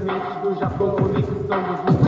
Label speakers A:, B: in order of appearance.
A: diretamente do Japão, conexão do rap